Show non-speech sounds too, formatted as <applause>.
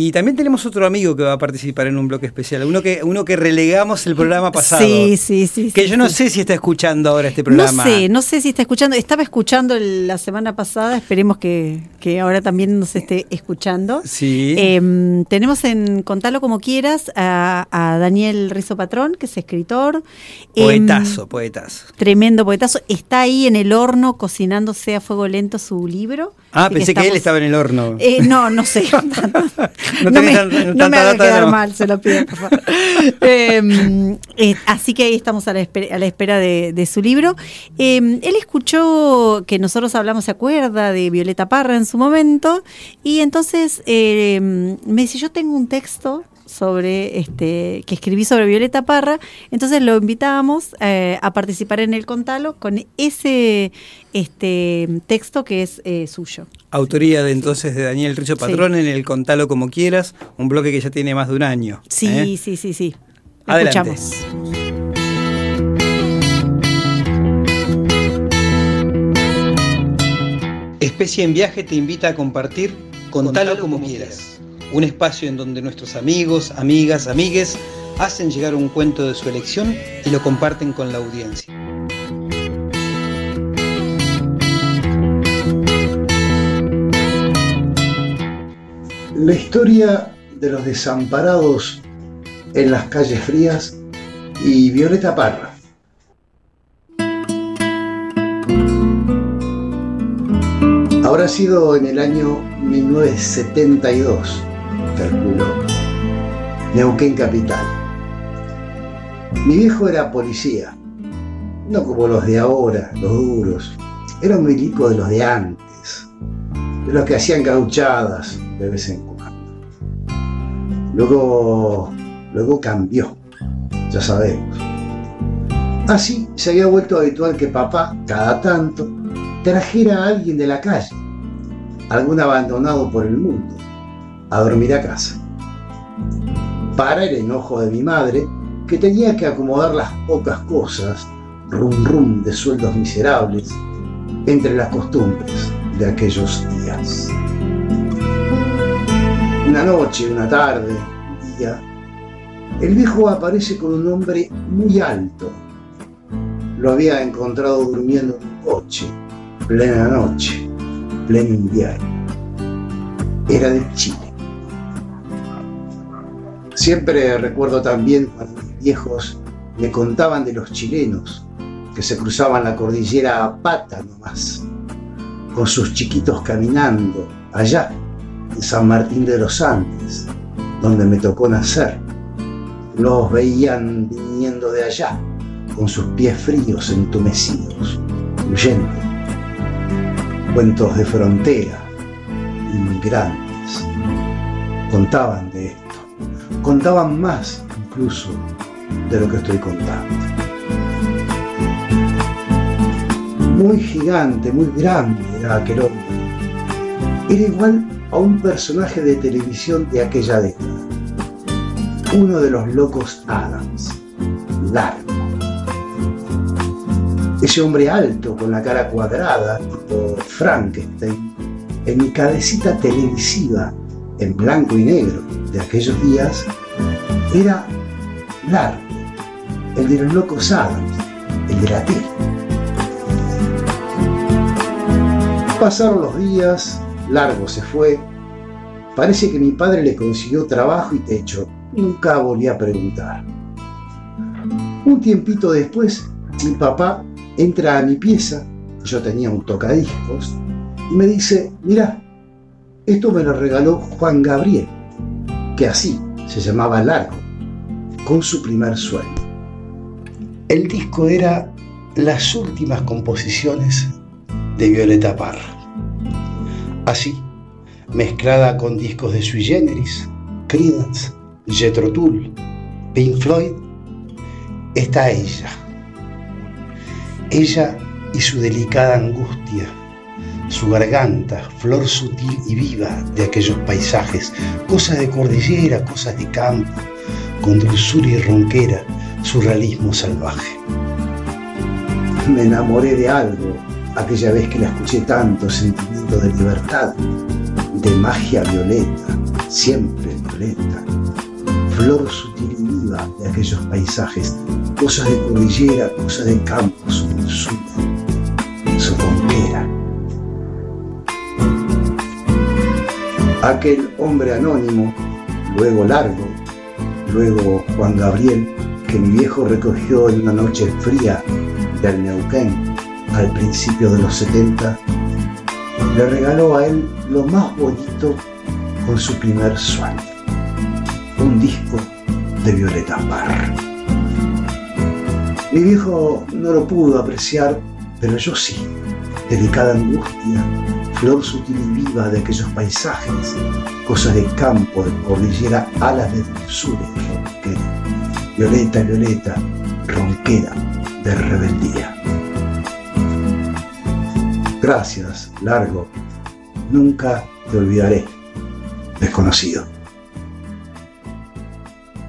Y también tenemos otro amigo que va a participar en un bloque especial, uno que, uno que relegamos el programa pasado. Sí, sí, sí. Que yo no sé si está escuchando ahora este programa. No sé, no sé si está escuchando. Estaba escuchando la semana pasada, esperemos que, ahora también nos esté escuchando. Sí. Em, tenemos en Contalo como quieras a, Daniel Rizo Patrón, que es escritor. Poetazo, em, poetazo. Tremendo poetazo. Está ahí en el horno cocinándose a fuego lento su libro. Ah, pensé que, él estaba en el horno. Eh, no, no sé. <laughs> <laughs> no, me, no me haga quedar mal, se lo pido, por favor. <laughs> Em, eh, así que ahí estamos a la espera, a la espera de, su libro. Em, él escuchó que nosotros hablamos, se acuerda, de Violeta Parra en su momento, y entonces em, me dice, yo tengo un texto sobre este que escribí sobre Violeta Parra, entonces lo invitamos eh, a participar en el Contalo con ese este texto que es eh, suyo. Autoría de entonces de Daniel Richo Patrón en el Contalo como quieras, un bloque que ya tiene más de un año. Sí, ¿eh? sí, sí, sí. Adelante. Escuchamos. Especie en Viaje te invita a compartir Contalo, como, quieras un espacio en donde nuestros amigos, amigas, amigues hacen llegar un cuento de su elección y lo comparten con la audiencia. La historia de los desamparados en las calles frías y Violeta Parra. Habrá sido en el año 1972 calculo, Neuquén Capital. Mi viejo era policía, no como los de ahora, los duros. Era un milico de los de antes, de los que hacían gauchadas de vez en cuando. Luego, luego cambió, ya sabemos. Así se había vuelto habitual que papá, cada tanto, trajera a alguien de la calle, algún abandonado por el mundo a dormir a casa. Para el enojo de mi madre, que tenía que acomodar las pocas cosas, rum rum de sueldos miserables, entre las costumbres de aquellos días. Una noche, una tarde, un día, el viejo aparece con un hombre muy alto. Lo había encontrado durmiendo en un coche, plena noche, pleno invierno. Era de Chile. Siempre recuerdo también cuando mis viejos me contaban de los chilenos que se cruzaban la cordillera a pata nomás, con sus chiquitos caminando allá en San Martín de los Andes, donde me tocó nacer. Los veían viniendo de allá, con sus pies fríos entumecidos, huyendo. Cuentos de frontera, inmigrantes, contaban de contaban más incluso de lo que estoy contando. Muy gigante, muy grande era aquel hombre. Era igual a un personaje de televisión de aquella década. Uno de los locos Adams, largo. Ese hombre alto, con la cara cuadrada, tipo Frankenstein, en mi cabecita televisiva, en blanco y negro, de aquellos días era largo, el de los locos Adams, el de la tele. Pasaron los días, largo se fue. Parece que mi padre le consiguió trabajo y techo. Nunca volví a preguntar. Un tiempito después, mi papá entra a mi pieza, yo tenía un tocadiscos, y me dice, mira, esto me lo regaló Juan Gabriel, que así se llamaba Largo, con su primer sueldo. El disco era las últimas composiciones de Violeta Parra. Así, mezclada con discos de Sui Generis, Creedence, Jethro Tull, Pink Floyd, está ella. Ella y su delicada angustia su garganta, flor sutil y viva de aquellos paisajes, cosas de cordillera, cosas de campo, con dulzura y ronquera, su realismo salvaje. Me enamoré de algo aquella vez que la escuché tanto, sentimiento de libertad, de magia violeta, siempre violeta, flor sutil y viva de aquellos paisajes, cosas de cordillera, cosas de campo, su dulzura, Aquel hombre anónimo, luego largo, luego Juan Gabriel, que mi viejo recogió en una noche fría del Neuquén al principio de los 70, le regaló a él lo más bonito con su primer sueño, un disco de Violeta Parra. Mi viejo no lo pudo apreciar, pero yo sí. Delicada angustia, flor sutil y viva de aquellos paisajes, cosas de campo, de cordillera, alas de dulzura y ronquera. Violeta, violeta, ronquera de rebeldía. Gracias, largo. Nunca te olvidaré, desconocido.